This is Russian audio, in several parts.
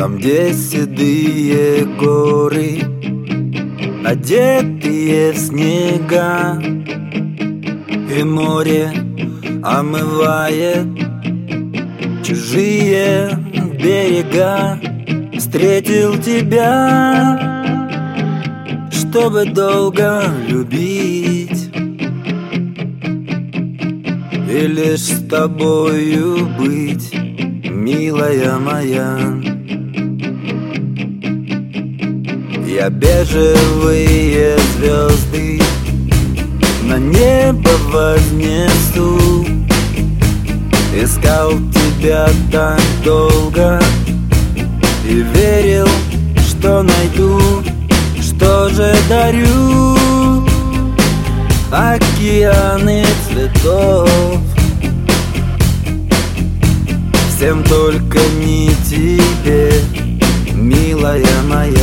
Там, где седые горы Одетые в снега И море омывает Чужие берега. Встретил тебя Чтобы долго любить. И лишь с тобою быть Милая моя Я бежевые звезды На небо вознесу. Искал тебя так долго И верил, что найду Что же дарю. Океаны цветов Всем только не тебе, милая моя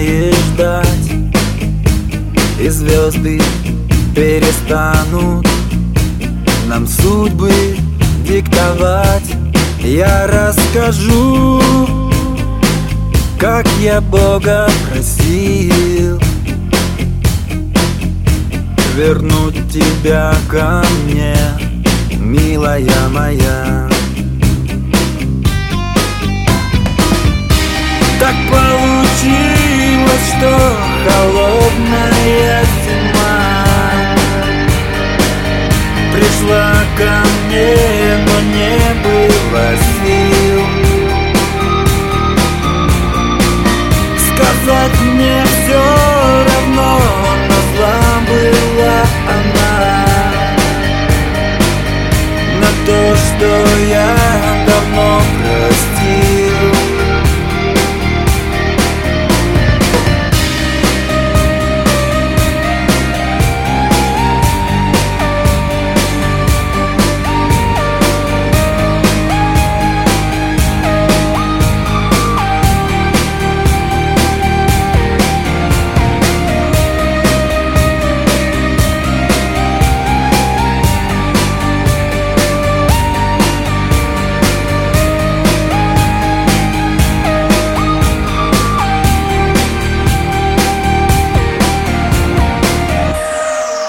И ждать И звезды перестанут Нам судьбы диктовать. Я расскажу Как я Бога просил Вернуть тебя ко мне Милая моя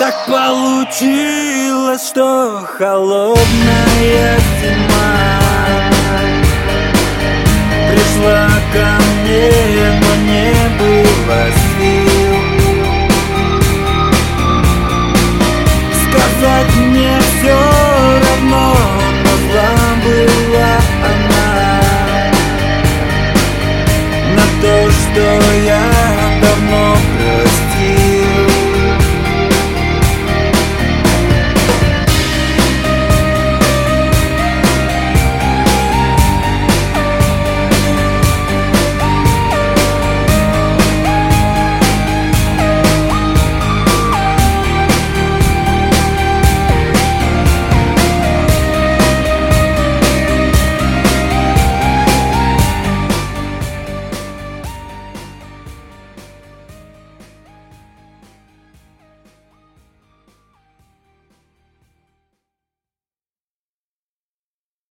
Так получилось, что холодная зима Пришла ко мне.